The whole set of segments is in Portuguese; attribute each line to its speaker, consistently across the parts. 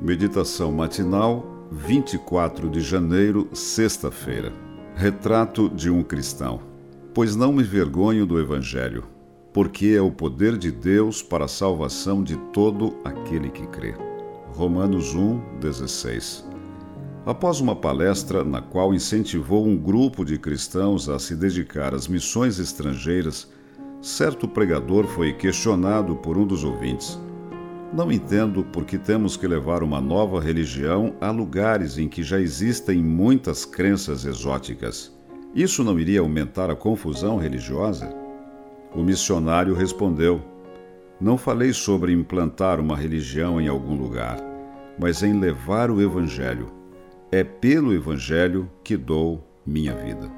Speaker 1: Meditação matinal, 24 de janeiro, sexta-feira. Retrato de um cristão. Pois não me vergonho do Evangelho, porque é o poder de Deus para a salvação de todo aquele que crê. Romanos 1, 16. Após uma palestra na qual incentivou um grupo de cristãos a se dedicar às missões estrangeiras, certo pregador foi questionado por um dos ouvintes. Não entendo por que temos que levar uma nova religião a lugares em que já existem muitas crenças exóticas. Isso não iria aumentar a confusão religiosa? O missionário respondeu: Não falei sobre implantar uma religião em algum lugar, mas em levar o Evangelho. É pelo Evangelho que dou minha vida.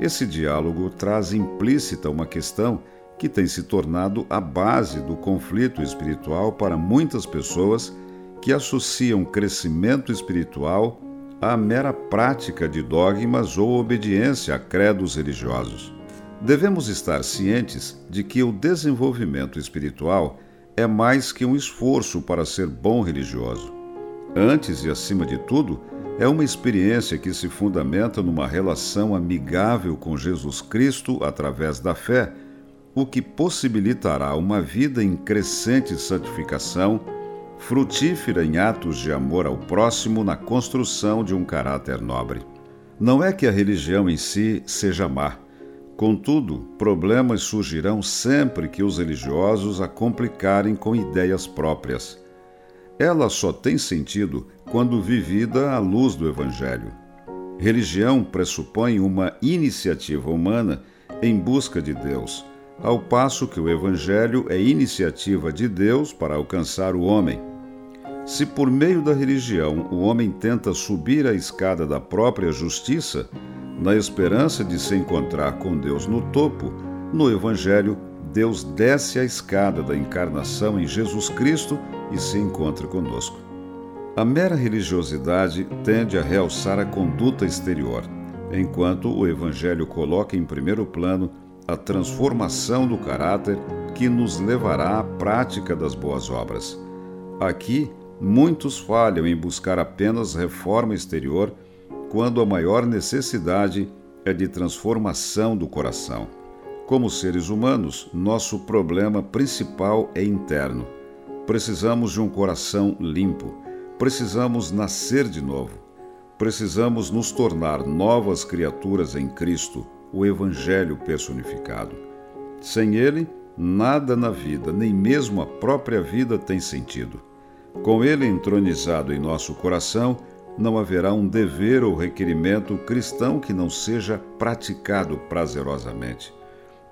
Speaker 1: Esse diálogo traz implícita uma questão que tem se tornado a base do conflito espiritual para muitas pessoas que associam crescimento espiritual à mera prática de dogmas ou obediência a credos religiosos. Devemos estar cientes de que o desenvolvimento espiritual é mais que um esforço para ser bom religioso. Antes e acima de tudo, é uma experiência que se fundamenta numa relação amigável com Jesus Cristo através da fé o que possibilitará uma vida em crescente santificação, frutífera em atos de amor ao próximo na construção de um caráter nobre. Não é que a religião em si seja má. Contudo, problemas surgirão sempre que os religiosos a complicarem com ideias próprias. Ela só tem sentido quando vivida à luz do Evangelho. Religião pressupõe uma iniciativa humana em busca de Deus ao passo que o Evangelho é iniciativa de Deus para alcançar o homem. Se por meio da religião o homem tenta subir a escada da própria justiça, na esperança de se encontrar com Deus no topo, no Evangelho, Deus desce a escada da encarnação em Jesus Cristo e se encontra conosco. A mera religiosidade tende a realçar a conduta exterior, enquanto o Evangelho coloca em primeiro plano a transformação do caráter que nos levará à prática das boas obras. Aqui, muitos falham em buscar apenas reforma exterior, quando a maior necessidade é de transformação do coração. Como seres humanos, nosso problema principal é interno. Precisamos de um coração limpo. Precisamos nascer de novo. Precisamos nos tornar novas criaturas em Cristo o Evangelho personificado. Sem ele, nada na vida, nem mesmo a própria vida, tem sentido. Com ele entronizado em nosso coração, não haverá um dever ou requerimento cristão que não seja praticado prazerosamente.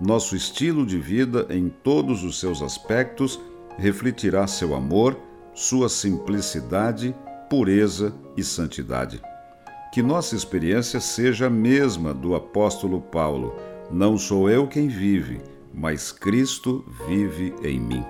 Speaker 1: Nosso estilo de vida, em todos os seus aspectos, refletirá seu amor, sua simplicidade, pureza e santidade que nossa experiência seja a mesma do apóstolo Paulo. Não sou eu quem vive, mas Cristo vive em mim.